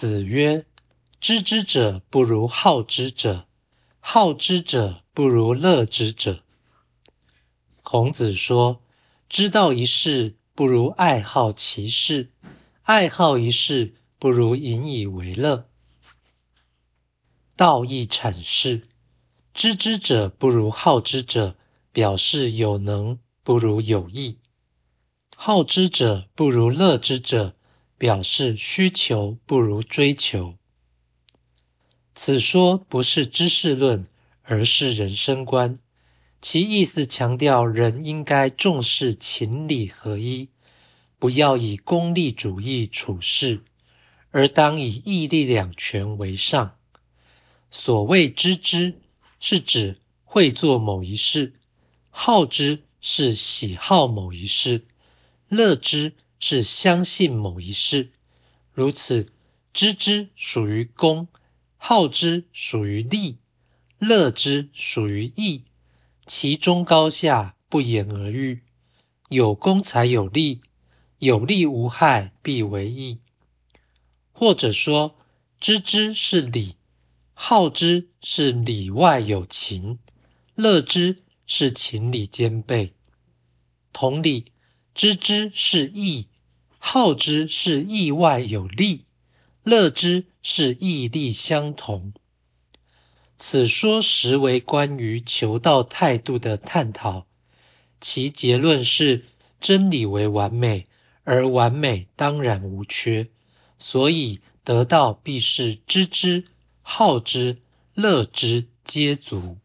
子曰：“知之者不如好之者，好之者不如乐之者。”孔子说：“知道一事不如爱好其事，爱好一事不如引以为乐。”道义阐释：“知之者不如好之者，表示有能不如有意；好之者不如乐之者。”表示需求不如追求。此说不是知识论，而是人生观。其意思强调人应该重视情理合一，不要以功利主义处事，而当以义利两全为上。所谓知之，是指会做某一事；好之，是喜好某一事；乐之。是相信某一事，如此知之属于公，好之属于利，乐之属于义，其中高下不言而喻。有功才有利，有利无害必为义。或者说，知之是理，好之是里外有情，乐之是情理兼备。同理，知之是义。好之是意外有利，乐之是意利相同。此说实为关于求道态度的探讨，其结论是真理为完美，而完美当然无缺，所以得道必是知之、好之、乐之皆足。